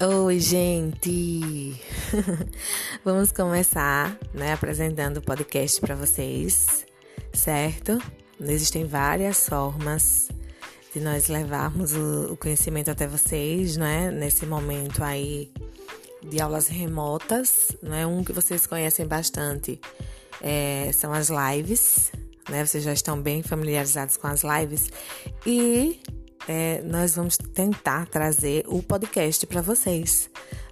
Oi, gente! Vamos começar, né, apresentando o podcast para vocês, certo? Existem várias formas de nós levarmos o, conhecimento até vocês, né? Nesse momento aí de aulas remotas, né? Um que vocês conhecem bastante é, são as lives, né? Vocês já estão bem familiarizados com as lives e é, nós vamos tentar trazer o podcast para vocês,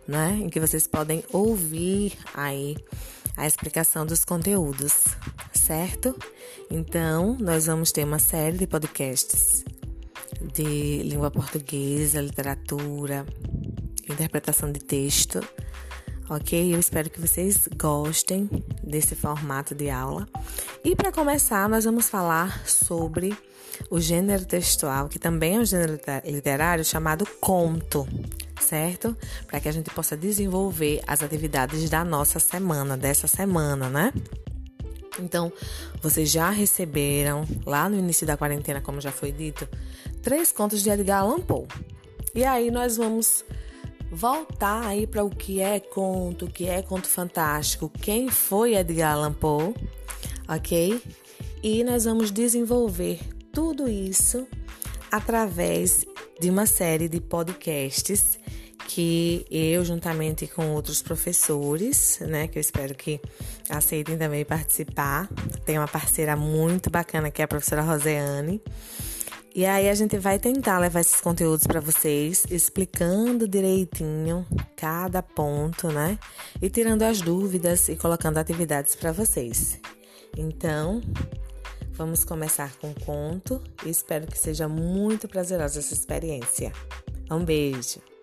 né? Em que vocês podem ouvir aí a explicação dos conteúdos, certo? Então, nós vamos ter uma série de podcasts de língua portuguesa, literatura, interpretação de texto, ok? Eu espero que vocês gostem desse formato de aula. E para começar, nós vamos falar sobre o gênero textual, que também é um gênero literário chamado conto, certo? Para que a gente possa desenvolver as atividades da nossa semana, dessa semana, né? Então, vocês já receberam lá no início da quarentena, como já foi dito, três contos de Edgar Allan Poe. E aí nós vamos voltar aí para o que é conto, o que é conto fantástico, quem foi Edgar Allan Poe, ok? E nós vamos desenvolver tudo isso através de uma série de podcasts que eu, juntamente com outros professores, né, que eu espero que aceitem também participar, tem uma parceira muito bacana que é a professora Roseane. E aí a gente vai tentar levar esses conteúdos para vocês, explicando direitinho cada ponto, né? E tirando as dúvidas e colocando atividades para vocês. Então, Vamos começar com um conto e espero que seja muito prazerosa essa experiência. Um beijo!